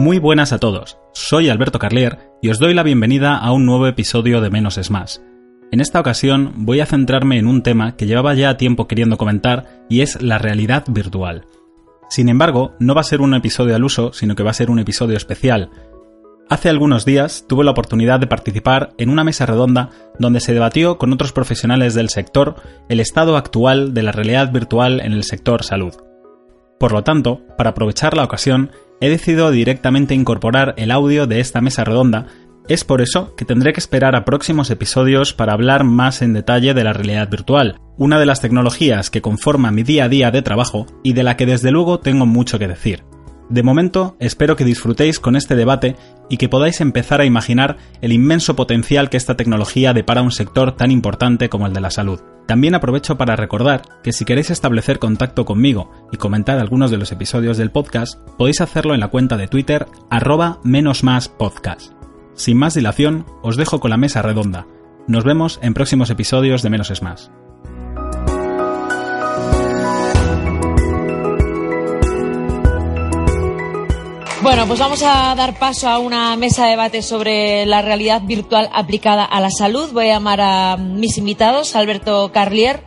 Muy buenas a todos, soy Alberto Carlier y os doy la bienvenida a un nuevo episodio de Menos es Más. En esta ocasión voy a centrarme en un tema que llevaba ya tiempo queriendo comentar y es la realidad virtual. Sin embargo, no va a ser un episodio al uso, sino que va a ser un episodio especial. Hace algunos días tuve la oportunidad de participar en una mesa redonda donde se debatió con otros profesionales del sector el estado actual de la realidad virtual en el sector salud. Por lo tanto, para aprovechar la ocasión, he decidido directamente incorporar el audio de esta mesa redonda, es por eso que tendré que esperar a próximos episodios para hablar más en detalle de la realidad virtual, una de las tecnologías que conforma mi día a día de trabajo y de la que desde luego tengo mucho que decir. De momento, espero que disfrutéis con este debate y que podáis empezar a imaginar el inmenso potencial que esta tecnología depara a un sector tan importante como el de la salud. También aprovecho para recordar que si queréis establecer contacto conmigo y comentar algunos de los episodios del podcast, podéis hacerlo en la cuenta de Twitter arroba menos más podcast. Sin más dilación, os dejo con la mesa redonda. Nos vemos en próximos episodios de Menos es Más. Bueno, pues vamos a dar paso a una mesa de debate sobre la realidad virtual aplicada a la salud. Voy a llamar a mis invitados, Alberto Carlier,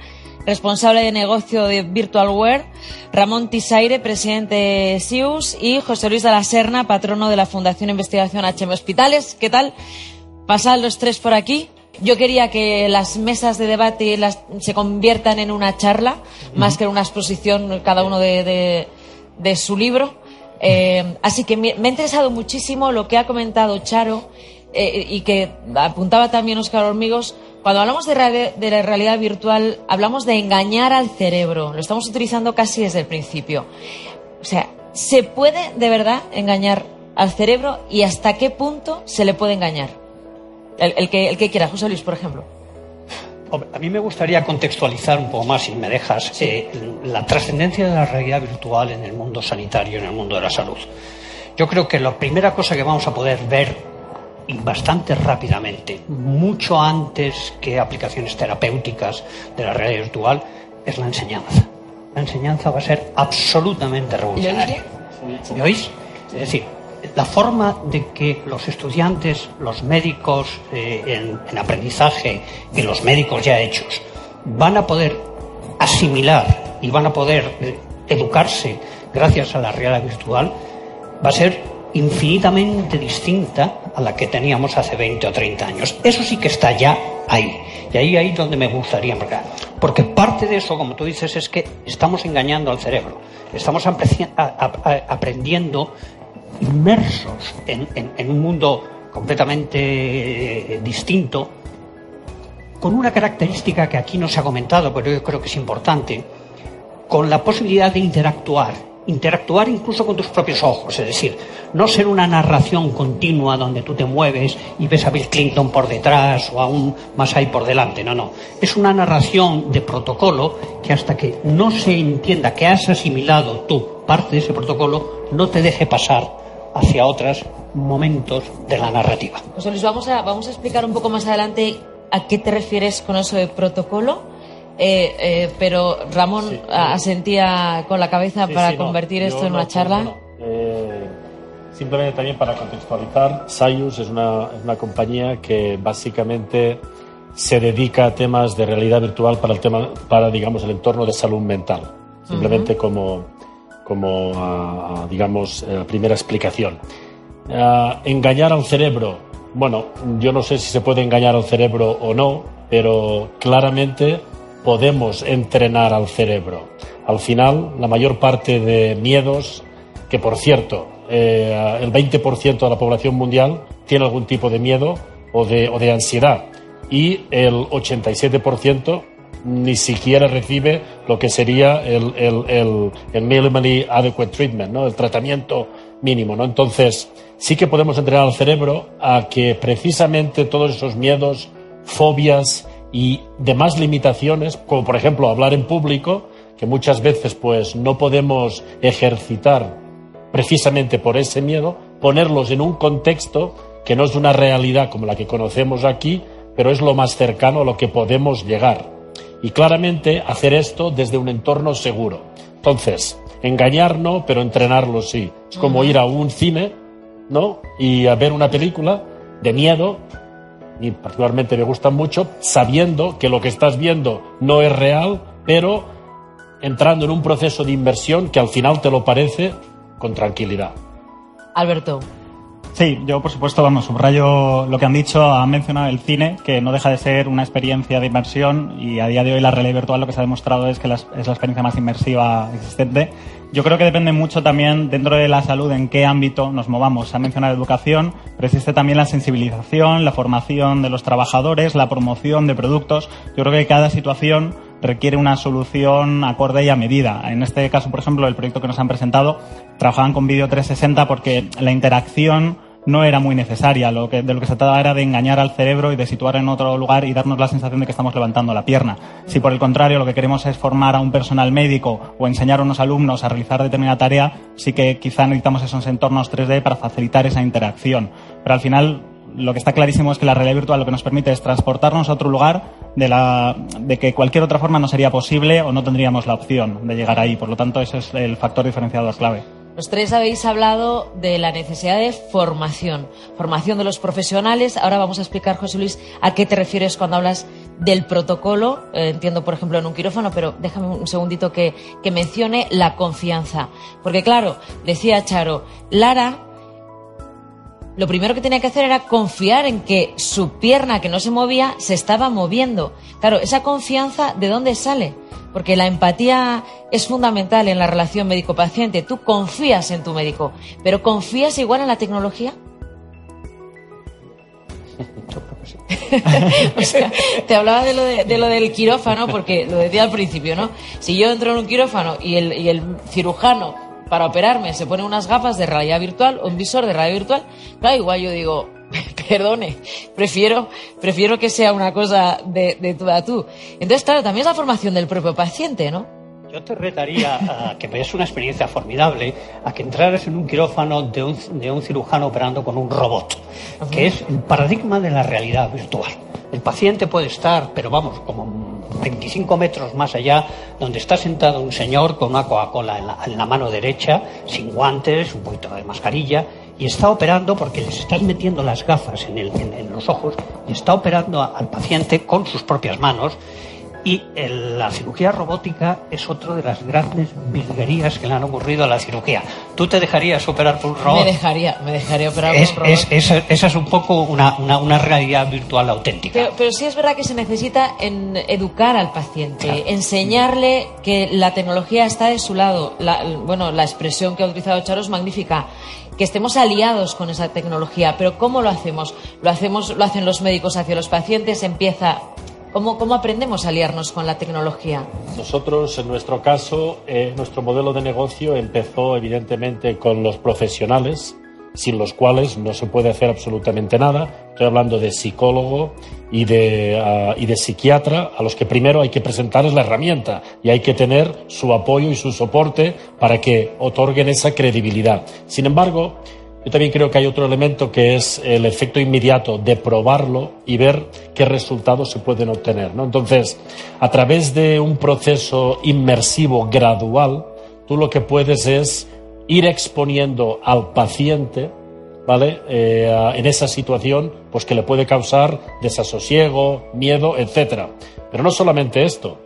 responsable de negocio de Virtualware, Ramón Tisaire, presidente de SIUS, y José Luis de la Serna, patrono de la Fundación Investigación HM Hospitales. ¿Qué tal? Pasad los tres por aquí. Yo quería que las mesas de debate las, se conviertan en una charla, más que en una exposición, cada uno de, de, de su libro. Eh, así que me, ha interesado muchísimo lo que ha comentado Charo eh, y que apuntaba también Oscar Hormigos. Cuando hablamos de, de, la realidad virtual, hablamos de engañar al cerebro. Lo estamos utilizando casi desde el principio. O sea, ¿se puede de verdad engañar al cerebro y hasta qué punto se le puede engañar? El, el, que, el que quiera, José Luis, por ejemplo. A mí me gustaría contextualizar un poco más, si me dejas, sí. eh, la trascendencia de la realidad virtual en el mundo sanitario, en el mundo de la salud. Yo creo que la primera cosa que vamos a poder ver y bastante rápidamente, mucho antes que aplicaciones terapéuticas de la realidad virtual, es la enseñanza. La enseñanza va a ser absolutamente revolucionaria. ¿Me oís? Es decir, la forma de que los estudiantes, los médicos eh, en, en, aprendizaje y los médicos ya hechos van a poder asimilar y van a poder eh, educarse gracias a la realidad virtual va a ser infinitamente distinta a la que teníamos hace 20 o 30 años. Eso sí que está ya ahí. Y ahí ahí donde me gustaría empezar. Porque parte de eso, como tú dices, es que estamos engañando al cerebro. Estamos aprendiendo inmersos en, en, un mundo completamente eh, distinto, con una característica que aquí no se ha comentado, pero yo creo que es importante, con la posibilidad de interactuar, interactuar incluso con tus propios ojos, es decir, no ser una narración continua donde tú te mueves y ves a Bill Clinton por detrás o aún más ahí por delante, no, no, es una narración de protocolo que hasta que no se entienda que has asimilado tú parte de ese protocolo, no te deje pasar hacia otros momentos de la narrativa. José Luis, vamos a, vamos a explicar un poco más adelante a qué te refieres con eso de protocolo. Eh, eh, pero Ramón sí, asentía con la cabeza sí, para sí, convertir no, esto en una no, charla. Bueno, eh, simplemente también para contextualizar, Sayus es una, es una compañía que básicamente se dedica a temas de realidad virtual para el tema, para digamos el entorno de salud mental. Simplemente uh -huh. como, como uh, digamos la primera explicación. Uh, engañar al cerebro. Bueno, yo no sé si se puede engañar al cerebro o no, pero claramente podemos entrenar al cerebro. Al final, la mayor parte de miedos, que por cierto, eh, el 20% de la población mundial tiene algún tipo de miedo o de, o de ansiedad. y el 87% ni siquiera recibe lo que sería el, el, el, minimally adequate treatment, ¿no? el tratamiento mínimo. ¿no? Entonces, sí que podemos entrenar al cerebro a que precisamente todos esos miedos, fobias y demás limitaciones, como por ejemplo hablar en público, que muchas veces pues no podemos ejercitar precisamente por ese miedo, ponerlos en un contexto que no es una realidad como la que conocemos aquí, pero es lo más cercano a lo que podemos llegar. Y claramente hacer esto desde un entorno seguro. Entonces, engañar no, pero entrenarlo sí. Es como ir a un cine, ¿no? Y a ver una película de miedo, y particularmente me gustan mucho, sabiendo que lo que estás viendo no es real, pero entrando en un proceso de inversión que al final te lo parece con tranquilidad. Alberto. Sí, yo por supuesto, vamos, subrayo lo que han dicho, han mencionado el cine, que no deja de ser una experiencia de inmersión y a día de hoy la realidad virtual lo que se ha demostrado es que es la experiencia más inmersiva existente. Yo creo que depende mucho también dentro de la salud en qué ámbito nos movamos. Se ha mencionado educación, pero existe también la sensibilización, la formación de los trabajadores, la promoción de productos. Yo creo que cada situación requiere una solución acorde y a medida. En este caso, por ejemplo, el proyecto que nos han presentado, trabajaban con vídeo 360 porque la interacción no era muy necesaria. De lo que se trataba era de engañar al cerebro y de situar en otro lugar y darnos la sensación de que estamos levantando la pierna. Si por el contrario lo que queremos es formar a un personal médico o enseñar a unos alumnos a realizar determinada tarea, sí que quizá necesitamos esos entornos 3D para facilitar esa interacción. Pero al final lo que está clarísimo es que la realidad virtual lo que nos permite es transportarnos a otro lugar de, la, de que cualquier otra forma no sería posible o no tendríamos la opción de llegar ahí. Por lo tanto, ese es el factor diferenciador clave. Los tres habéis hablado de la necesidad de formación, formación de los profesionales. Ahora vamos a explicar, José Luis, a qué te refieres cuando hablas del protocolo. Eh, entiendo, por ejemplo, en un quirófano, pero déjame un segundito que, que mencione la confianza. Porque, claro, decía Charo, Lara lo primero que tenía que hacer era confiar en que su pierna que no se movía se estaba moviendo. Claro, esa confianza, ¿de dónde sale? Porque la empatía es fundamental en la relación médico-paciente. Tú confías en tu médico, pero ¿confías igual en la tecnología? te hablaba de lo, de, lo, del quirófano porque lo decía al principio, ¿no? Si yo entro en un quirófano y el cirujano para operarme se pone unas gafas de realidad virtual un visor de realidad virtual, claro, igual yo digo, perdone, prefiero, prefiero que sea una cosa de, de tú a tú. Entonces, claro, también es la formación del propio paciente, ¿no? Yo te retaría a que es una experiencia formidable a que entraras en un quirófano de un, de un cirujano operando con un robot, que es el paradigma de la realidad virtual. El paciente puede estar, pero vamos, como 25 metros más allá, donde está sentado un señor con una Coca-Cola en, la, mano derecha, sin guantes, un poquito de mascarilla, y está operando porque les están metiendo las gafas en, en los ojos y está operando al paciente con sus propias manos y la cirugía robótica es otra de las grandes virguerías que le han ocurrido a la cirugía. ¿Tú te dejarías operar por un robot? Me dejaría, me dejaría operar por un robot. esa, es un poco una, una, realidad virtual auténtica. Pero, sí es verdad que se necesita en educar al paciente, enseñarle que la tecnología está de su lado. La, bueno, la expresión que ha utilizado Charo es magnífica que estemos aliados con esa tecnología. Pero ¿cómo lo hacemos? Lo hacemos, lo hacen los médicos hacia los pacientes, empieza ¿Cómo, ¿Cómo, aprendemos a aliarnos con la tecnología? Nosotros, en nuestro caso, eh, nuestro modelo de negocio empezó evidentemente con los profesionales, sin los cuales no se puede hacer absolutamente nada. Estoy hablando de psicólogo y de, ah, y de psiquiatra, a los que primero hay que presentarles la herramienta y hay que tener su apoyo y su soporte para que otorguen esa credibilidad. Sin embargo, yo también creo que hay otro elemento que es el efecto inmediato de probarlo y ver qué resultados se pueden obtener. ¿no? Entonces, a través de un proceso inmersivo gradual, tú lo que puedes es ir exponiendo al paciente ¿vale? Eh, en esa situación pues que le puede causar desasosiego, miedo, etc. Pero no solamente esto.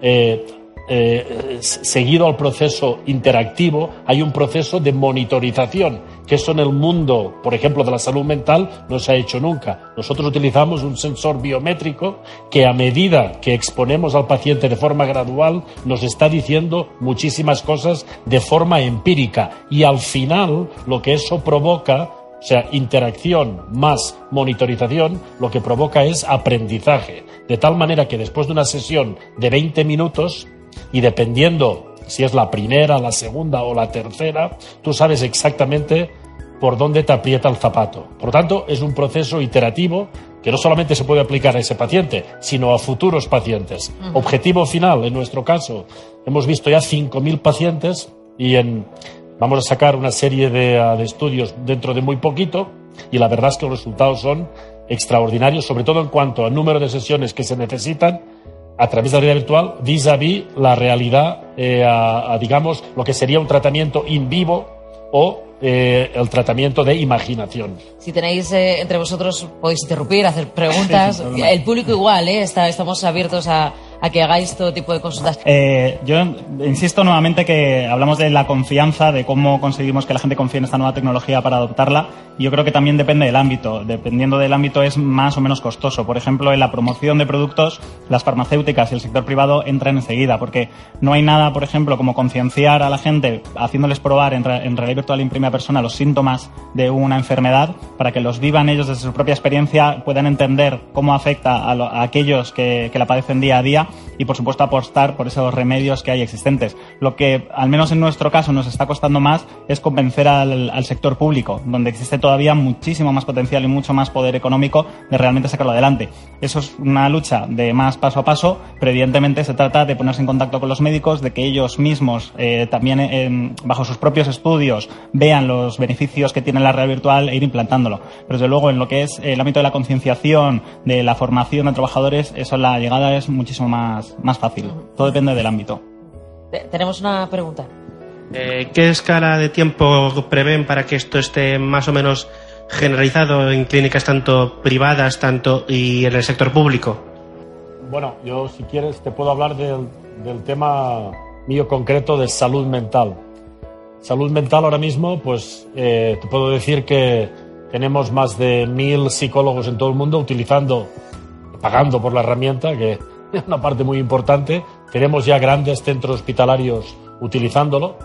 Eh, eh, seguido al proceso interactivo, hay un proceso de monitorización, que eso en el mundo, por ejemplo, de la salud mental, no se ha hecho nunca. Nosotros utilizamos un sensor biométrico que a medida que exponemos al paciente de forma gradual, nos está diciendo muchísimas cosas de forma empírica y al final lo que eso provoca O sea, interacción más monitorización lo que provoca es aprendizaje. De tal manera que después de una sesión de 20 minutos, y dependiendo si es la primera, la segunda o la tercera, tú sabes exactamente por dónde te aprieta el zapato. Por lo tanto, es un proceso iterativo que no solamente se puede aplicar a ese paciente, sino a futuros pacientes. Objetivo final, en nuestro caso, hemos visto ya 5.000 pacientes y en, vamos a sacar una serie de, ah, de estudios dentro de muy poquito y la verdad es que los resultados son extraordinarios, sobre todo en cuanto al número de sesiones que se necesitan a través de la realidad virtual vis a vis la realidad, eh, a, a, digamos, lo que sería un tratamiento in vivo o eh, el tratamiento de imaginación. Si tenéis eh, entre vosotros, podéis interrumpir, hacer preguntas. el público igual, ¿eh? Está, estamos abiertos a, a que hagáis todo tipo de consultas. Eh, yo insisto nuevamente que hablamos de la confianza, de cómo conseguimos que la gente confíe en esta nueva tecnología para adoptarla. Y yo creo que también depende del ámbito. Dependiendo del ámbito es más o menos costoso. Por ejemplo, en la promoción de productos, las farmacéuticas y el sector privado entran enseguida, porque no hay nada, por ejemplo, como concienciar a la gente haciéndoles probar en, en realidad virtual en primera persona los síntomas de una enfermedad para que los vivan ellos desde su propia experiencia, puedan entender cómo afecta a, a aquellos que, que la padecen día a día y por supuesto apostar por esos remedios que hay existentes. Lo que al menos en nuestro caso nos está costando más es convencer al, sector público, donde existe todavía muchísimo más potencial y mucho más poder económico de realmente sacarlo adelante. Eso es una lucha de más paso a paso, pero evidentemente se trata de ponerse en contacto con los médicos, de que ellos mismos eh, también eh, bajo sus propios estudios vean los beneficios que tiene la red virtual e ir implantándolo. Pero desde luego en lo que es el ámbito de la concienciación, de la formación de trabajadores, eso la llegada es muchísimo más más, más fácil. Todo depende del ámbito. Tenemos una pregunta. Eh, ¿Qué escala de tiempo prevén para que esto esté más o menos generalizado en clínicas tanto privadas tanto y en el sector público? Bueno, yo si quieres te puedo hablar del, del tema mío concreto de salud mental. Salud mental ahora mismo, pues eh, te puedo decir que tenemos más de mil psicólogos en todo el mundo utilizando, pagando por la herramienta, que una parte muy importante. Tenemos ya grandes centros hospitalarios utilizándolo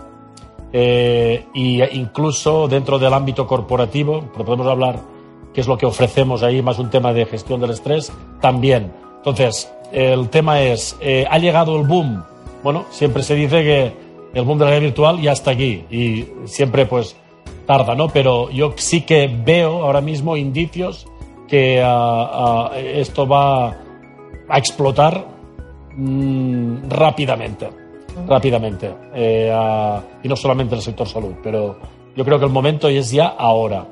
eh, e incluso dentro del ámbito corporativo, podemos hablar qué es lo que ofrecemos ahí, más un tema de gestión del estrés, también. Entonces, el tema es, eh, ¿ha llegado el boom? Bueno, siempre se dice que el boom de la realidad virtual ya está aquí y siempre pues tarda, ¿no? Pero yo sí que veo ahora mismo indicios que uh, uh, esto va a explotar mmm, rápidamente, rápidamente. Eh, y no solamente el sector salud, pero yo creo que el momento es ya ahora.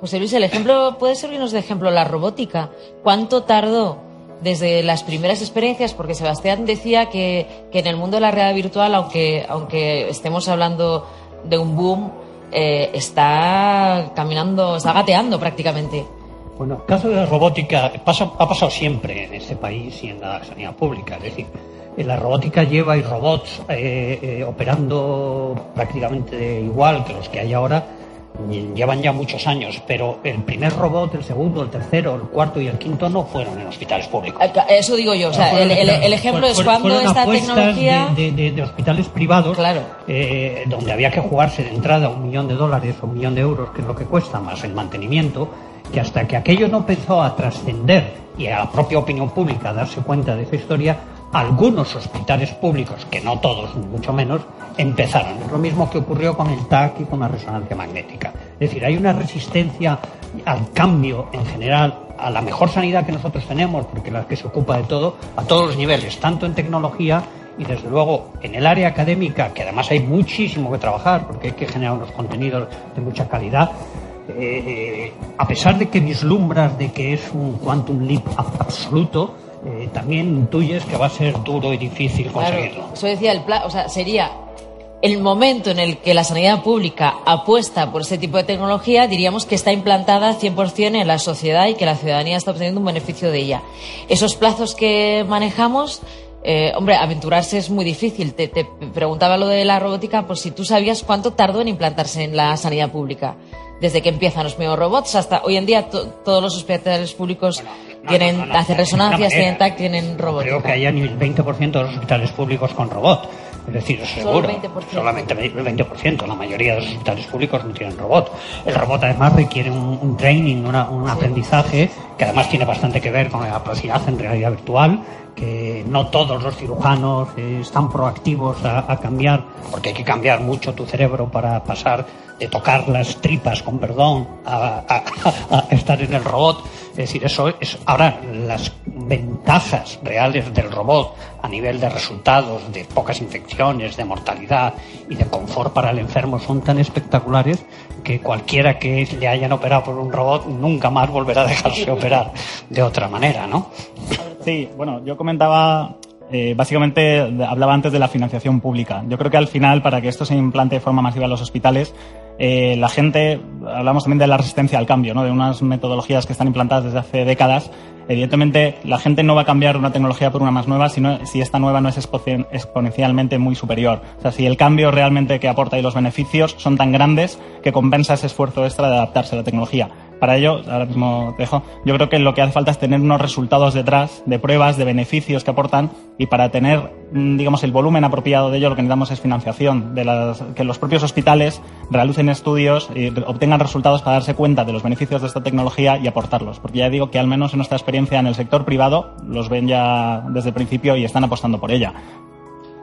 José Luis, el ejemplo puede servirnos de ejemplo la robótica. ¿Cuánto tardó desde las primeras experiencias? Porque Sebastián decía que, que en el mundo de la realidad virtual, aunque, aunque estemos hablando de un boom, eh, está caminando, está gateando prácticamente. Bueno, el caso de la robótica pasa, ha pasado siempre en este país y en la sanidad pública. Es decir, la robótica lleva y robots eh, eh, operando prácticamente igual que los que hay ahora. Llevan ya muchos años, pero el primer robot, el segundo, el tercero, el cuarto y el quinto no fueron en hospitales públicos. Eso digo yo. O sea, el, el, el, ejemplo es cuando esta tecnología. De, de, de, hospitales privados, claro. eh, donde había que jugarse de entrada un millón de dólares o un millón de euros, que es lo que cuesta, más el mantenimiento que hasta que aquello no empezó a trascender y a la propia opinión pública a darse cuenta de esa historia, algunos hospitales públicos, que no todos, mucho menos, empezaron. Es lo mismo que ocurrió con el TAC y con la resonancia magnética. Es decir, hay una resistencia al cambio en general, a la mejor sanidad que nosotros tenemos, porque la que se ocupa de todo, a todos los niveles, tanto en tecnología y desde luego en el área académica, que además hay muchísimo que trabajar, porque hay que generar unos contenidos de mucha calidad, eh, a pesar de que vislumbras de que es un quantum leap absoluto, eh, también intuyes que va a ser duro y difícil conseguirlo. Claro, eso decía el plan, o sea, sería el momento en el que la sanidad pública apuesta por este tipo de tecnología, diríamos que está implantada 100% en la sociedad y que la ciudadanía está obteniendo un beneficio de ella. Esos plazos que manejamos, eh, hombre, aventurarse es muy difícil. Te, te, preguntaba lo de la robótica, pues si tú sabías cuánto tardó en implantarse en la sanidad pública desde que empiezan los robots hasta hoy en día to, todos los hospitales públicos bueno, no, tienen, no, no, hacen resonancias, tienen TAC, tienen robots. Creo que haya ni el 20% de los hospitales públicos con robot. Es decir, seguro. Solamente el 20%. La mayoría de los hospitales públicos no tienen robot. El robot además requiere un, training, un aprendizaje que además tiene bastante que ver con la capacidad en realidad virtual que no todos los cirujanos están proactivos a, cambiar, porque hay que cambiar mucho tu cerebro para pasar de tocar las tripas, con perdón, a, estar en el robot. Es decir, eso es. Ahora, las ventajas reales del robot a nivel de resultados, de pocas infecciones, de mortalidad y de confort para el enfermo son tan espectaculares que cualquiera que le hayan operado por un robot nunca más volverá a dejarse operar de otra manera, ¿no? Sí, bueno, yo comentaba eh, básicamente hablaba antes de la financiación pública. Yo creo que al final, para que esto se implante de forma masiva en los hospitales, eh, la gente, hablamos también de la resistencia al cambio, ¿no? de unas metodologías que están implantadas desde hace décadas. Evidentemente, la gente no va a cambiar una tecnología por una más nueva sino, si esta nueva no es exponencialmente muy superior. O sea, si el cambio realmente que aporta y los beneficios son tan grandes que compensa ese esfuerzo extra de adaptarse a la tecnología. Para ello, ahora mismo te dejo, yo creo que lo que hace falta es tener unos resultados detrás de pruebas, de beneficios que aportan y para tener, mm, digamos, el volumen apropiado de ello lo que necesitamos es financiación, de las, que los propios hospitales realicen estudios y obtengan resultados para darse cuenta de los beneficios de esta tecnología y aportarlos. Porque ya digo que al menos en nuestra experiencia en el sector privado los ven ya desde el principio y están apostando por ella.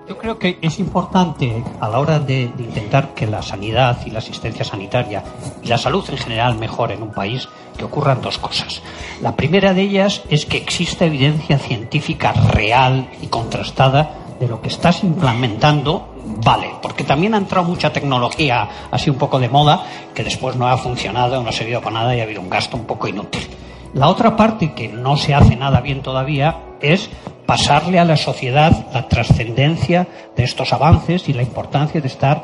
Yo creo que es importante a la hora de, intentar que la sanidad y la asistencia sanitaria y la salud en general mejore en un país que ocurran dos cosas. La primera de ellas es que exista evidencia científica real y contrastada de lo que estás implementando vale, porque también ha entrado mucha tecnología así un poco de moda que después no ha funcionado, no ha servido para nada y ha habido un gasto un poco inútil. La otra parte que no se hace nada bien todavía es pasarle a la sociedad la trascendencia de estos avances y la importancia de estar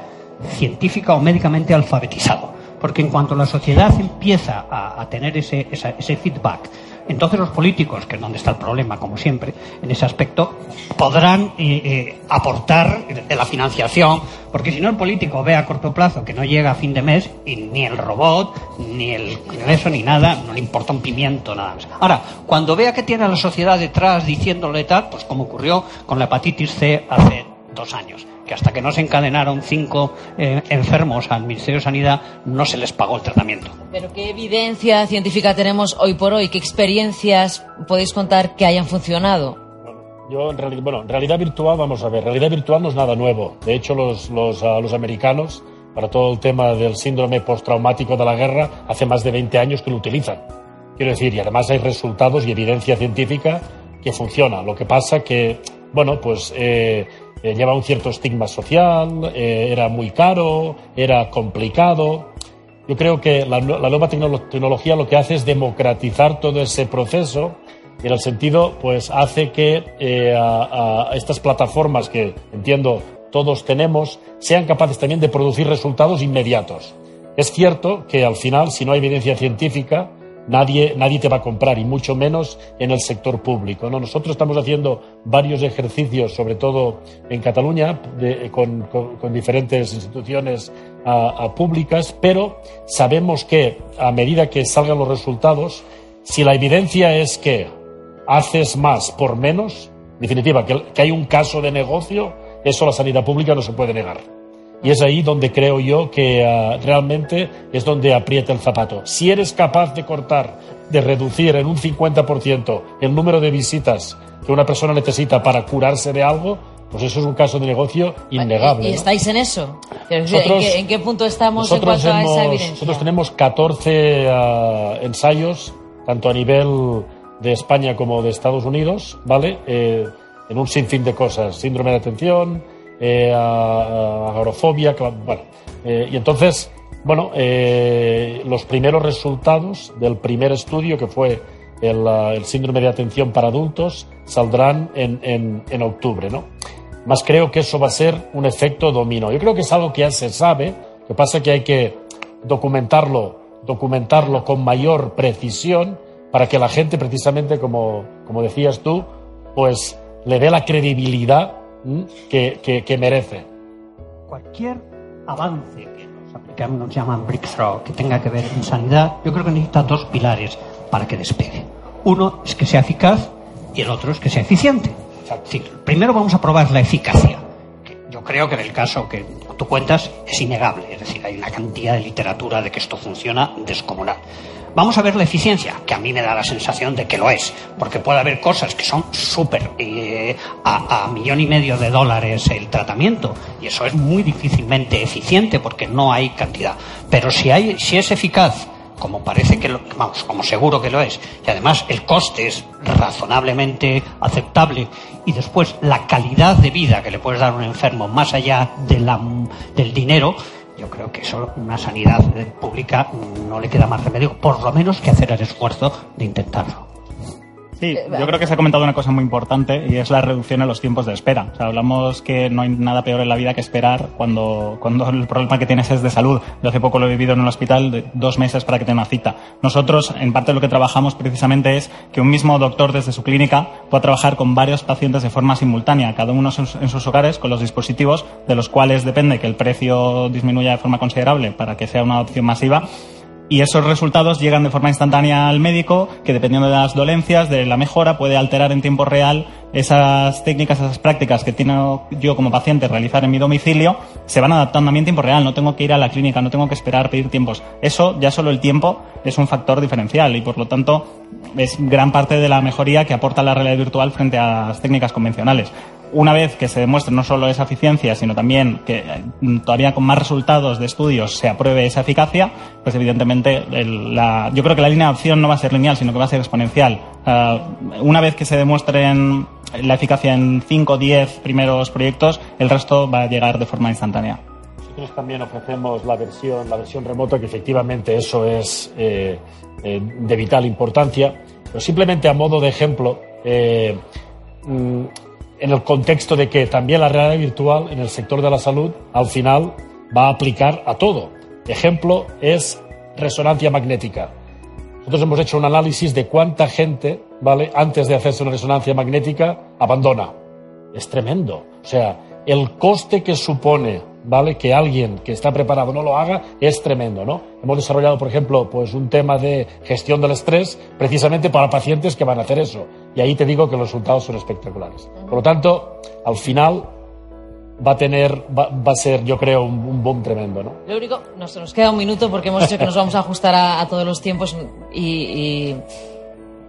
científica o médicamente alfabetizado. Porque en cuanto la sociedad empieza a, tener ese, ese feedback entonces los políticos, que es donde está el problema, como siempre, en ese aspecto, podrán eh, eh, aportar de la financiación, porque si no el político ve a corto plazo que no llega a fin de mes y ni el robot, ni el eso, ni nada, no le importa un pimiento, nada más. Ahora, cuando vea que tiene a la sociedad detrás diciéndole tal, pues como ocurrió con la hepatitis C hace dos años que hasta que no se encadenaron cinco eh, enfermos al Ministerio de Sanidad no se les pagó el tratamiento. Pero ¿qué evidencia científica tenemos hoy por hoy? ¿Qué experiencias podéis contar que hayan funcionado? Yo, en realidad, bueno, realidad virtual, vamos a ver, realidad virtual no es nada nuevo. De hecho, los, los, ah, los americanos, para todo el tema del síndrome postraumático de la guerra, hace más de 20 años que lo utilizan. Quiero decir, y además hay resultados y evidencia científica que funciona. Lo que pasa que, bueno, pues eh, eh, lleva un cierto estigma social, eh, era muy caro, era complicado. Yo creo que la, nueva tecnología lo que hace es democratizar todo ese proceso y en el sentido, pues hace que eh, a, estas plataformas que entiendo todos tenemos sean capaces también de producir resultados inmediatos. Es cierto que al final, si no hay evidencia científica, nadie, nadie te va a comprar, y mucho menos en el sector público. ¿no? Nosotros estamos haciendo varios ejercicios, sobre todo en Cataluña, con, diferentes instituciones públicas, pero sabemos que a medida que salgan los resultados, si la evidencia es que haces más por menos, en definitiva, que, que hay un caso de negocio, eso la sanidad pública no se puede negar. Y es ahí donde creo yo que ah, realmente es donde aprieta el zapato. Si eres capaz de cortar, de reducir en un 50% el número de visitas que una persona necesita para curarse de algo, pues eso es un caso de negocio innegable. ¿Y estáis en eso? ¿En, qué, punto estamos en cuanto a esa evidencia? Nosotros tenemos 14 ah, ensayos, tanto a nivel de España como de Estados Unidos, ¿vale? Eh, en un sinfín de cosas. Síndrome de atención, eh, a, agorofobia, eh, y entonces, bueno, eh, los primeros resultados del primer estudio, que fue el, el síndrome de atención para adultos, saldrán en, en, en, octubre, ¿no? Más creo que eso va a ser un efecto dominó. Yo creo que es algo que ya se sabe, lo que pasa es que hay que documentarlo, documentarlo con mayor precisión para que la gente, precisamente como, como decías tú, pues le dé la credibilidad que, que, merece. Cualquier avance que los americanos nos llaman breakthrough, que tenga que ver en sanidad, yo creo que necesita dos pilares para que despegue. Uno es que sea eficaz y el otro es que sea eficiente. primero vamos a probar la eficacia creo que en el caso que tú cuentas es innegable, es decir, hay una cantidad de literatura de que esto funciona descomunal. Vamos a ver la eficiencia, que a mí me da la sensación de que lo es, porque puede haber cosas que son súper eh, a, a millón y medio de dólares el tratamiento, y eso es muy difícilmente eficiente porque no hay cantidad. Pero si, hay, si es eficaz, como parece que lo, vamos, como seguro que lo es, y además el coste es razonablemente aceptable, y después la calidad de vida que le puedes dar a un enfermo más allá del dinero, yo creo que eso una sanidad pública no le queda más remedio, por lo menos que hacer el esfuerzo de intentarlo. Sí, yo creo que se ha comentado una cosa muy importante y es la reducción en los tiempos de espera. O sea, hablamos que no hay nada peor en la vida que esperar cuando, cuando el problema que tienes es de salud. Yo hace poco lo he vivido en un hospital de dos meses para que tenga una cita. Nosotros, en parte lo que trabajamos precisamente es que un mismo doctor desde su clínica pueda trabajar con varios pacientes de forma simultánea, cada uno en sus hogares con los dispositivos de los cuales depende que el precio disminuya de forma considerable para que sea una opción masiva y esos resultados llegan de forma instantánea al médico, que dependiendo de las dolencias, de la mejora, puede alterar en tiempo real esas técnicas, esas prácticas que tengo yo como paciente realizar en mi domicilio, se van adaptando a mí en tiempo real. No tengo que ir a la clínica, no tengo que esperar, pedir tiempos. Eso, ya solo el tiempo, es un factor diferencial y por lo tanto es gran parte de la mejoría que aporta la realidad virtual frente a las técnicas convencionales una vez que se demuestre no solo esa eficiencia, sino también que eh, todavía con más resultados de estudios se apruebe esa eficacia, pues evidentemente la, yo creo que la línea de opción no va a ser lineal, sino que va a ser exponencial. Uh, una vez que se demuestren la eficacia en 5 o 10 primeros proyectos, el resto va a llegar de forma instantánea. Nosotros también ofrecemos la versión, la versión remota, que efectivamente eso es eh, eh, de vital importancia, pero simplemente a modo de ejemplo, eh, mm, en el contexto de que también la realidad virtual en el sector de la salud al final va a aplicar a todo. Ejemplo es resonancia magnética. Nosotros hemos hecho un análisis de cuánta gente, ¿vale? Antes de hacerse una resonancia magnética, abandona. Es tremendo. O sea, el coste que supone ¿vale? Que alguien que está preparado no lo haga es tremendo, ¿no? Hemos desarrollado, por ejemplo, pues un tema de gestión del estrés precisamente para pacientes que van a hacer eso. Y ahí te digo que los resultados son espectaculares. Por lo tanto, al final va a tener, va, a ser, yo creo, un, boom tremendo, ¿no? Lo único, nos, nos queda un minuto porque hemos dicho que nos vamos a ajustar a, todos los tiempos y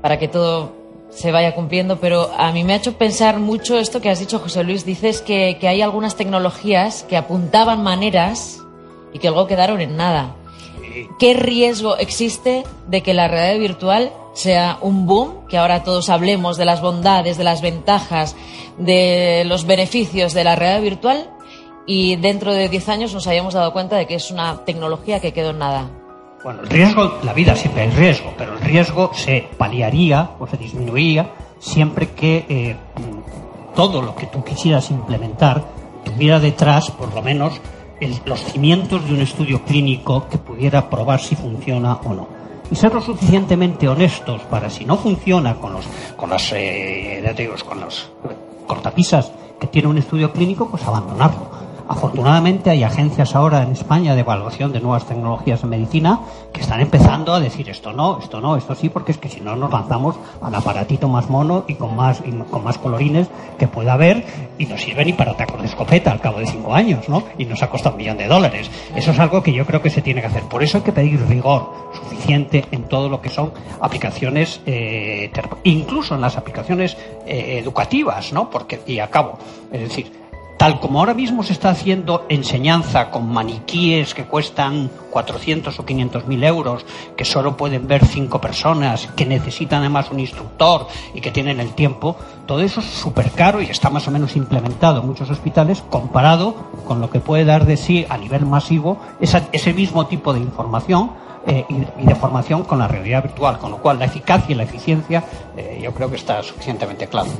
para que todo se vaya cumpliendo, pero a mí me ha hecho pensar mucho esto que has dicho, José Luis. Dices que, que hay algunas tecnologías que apuntaban maneras y que luego quedaron en nada. ¿Qué riesgo existe de que la realidad virtual sea un boom, que ahora todos hablemos de las bondades, de las ventajas, de los beneficios de la realidad virtual y dentro de 10 años nos hayamos dado cuenta de que es una tecnología que quedó en nada? Bueno, el riesgo, la vida siempre hay riesgo, pero el riesgo se paliaría o se disminuía siempre que eh, todo lo que tú quisieras implementar tuviera detrás, por lo menos, los cimientos de un estudio clínico que pudiera probar si funciona o no. Y ser lo suficientemente honestos para si no funciona con los, con los, eh, con los cortapisas que tiene un estudio clínico, pues abandonarlo Afortunadamente hay agencias ahora en España de evaluación de nuevas tecnologías en medicina que están empezando a decir esto no, esto no, esto sí, porque es que si no nos lanzamos al aparatito más mono y con más, y con más colorines que pueda haber y no sirve ni para tacos de escopeta al cabo de cinco años, ¿no? Y nos ha costado un millón de dólares. Eso es algo que yo creo que se tiene que hacer. Por eso hay que pedir rigor suficiente en todo lo que son aplicaciones, eh, incluso en las aplicaciones eh, educativas, ¿no? Porque, y acabo, es decir, tal como ahora mismo se está haciendo enseñanza con maniquíes que cuestan 400 o 500 mil euros, que solo pueden ver cinco personas, que necesitan además un instructor y que tienen el tiempo, todo eso es súper caro y está más o menos implementado en muchos hospitales comparado con lo que puede dar de sí a nivel masivo ese mismo tipo de información eh, y, de formación con la realidad virtual, con lo cual la eficacia y la eficiencia eh, yo creo que está suficientemente claro.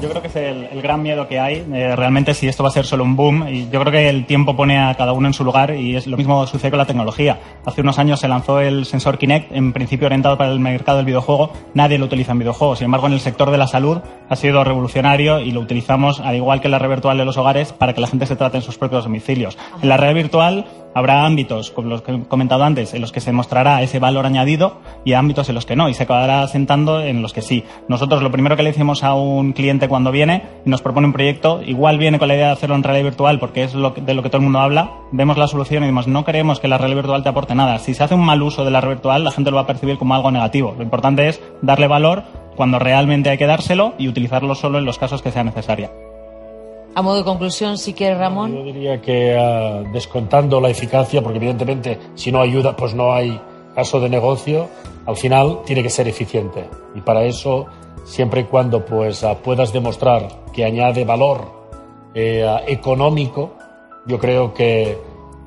Yo creo que es el, gran miedo que hay, eh, realmente si esto va a ser solo un boom. Y yo creo que el tiempo pone a cada uno en su lugar y es lo mismo sucede con la tecnología. Hace unos años se lanzó el sensor Kinect, en principio orientado para el mercado del videojuego. Nadie lo utiliza en videojuegos. Sin embargo, en el sector de la salud ha sido revolucionario y lo utilizamos, al igual que la red virtual de los hogares, para que la gente se trate en sus propios domicilios. En la red virtual Habrá ámbitos, como los que he comentado antes, en los que se mostrará ese valor añadido y ámbitos en los que no, y se acabará sentando en los que sí. Nosotros lo primero que le decimos a un cliente cuando viene y nos propone un proyecto, igual viene con la idea de hacerlo en realidad virtual porque es lo de lo que todo el mundo habla, vemos la solución y decimos, no creemos que la realidad virtual te aporte nada. Si se hace un mal uso de la realidad virtual, la gente lo va a percibir como algo negativo. Lo importante es darle valor cuando realmente hay que dárselo y utilizarlo solo en los casos que sea necesaria. A modo de conclusión, si quiere Ramón. Yo diría que ah, descontando la eficacia, porque evidentemente si no ayuda, pues no hay caso de negocio, al final tiene que ser eficiente. Y para eso, siempre y cuando pues ah, puedas demostrar que añade valor eh, ah, económico, yo creo que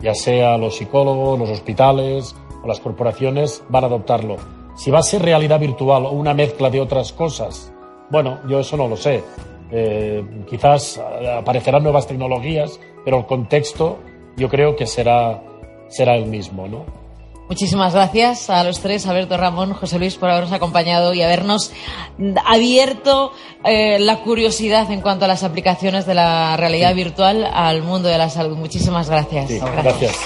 ya sea los psicólogos, los hospitales o las corporaciones van a adoptarlo. Si va a ser realidad virtual o una mezcla de otras cosas, bueno, yo eso no lo sé. Eh, quizás aparecerán nuevas tecnologías, pero el contexto yo creo que será, será el mismo, ¿no? Muchísimas gracias a los tres, Alberto Ramón, José Luis, por habernos acompañado y habernos abierto eh, la curiosidad en cuanto a las aplicaciones de la realidad virtual al mundo de la salud. Muchísimas gracias. gracias.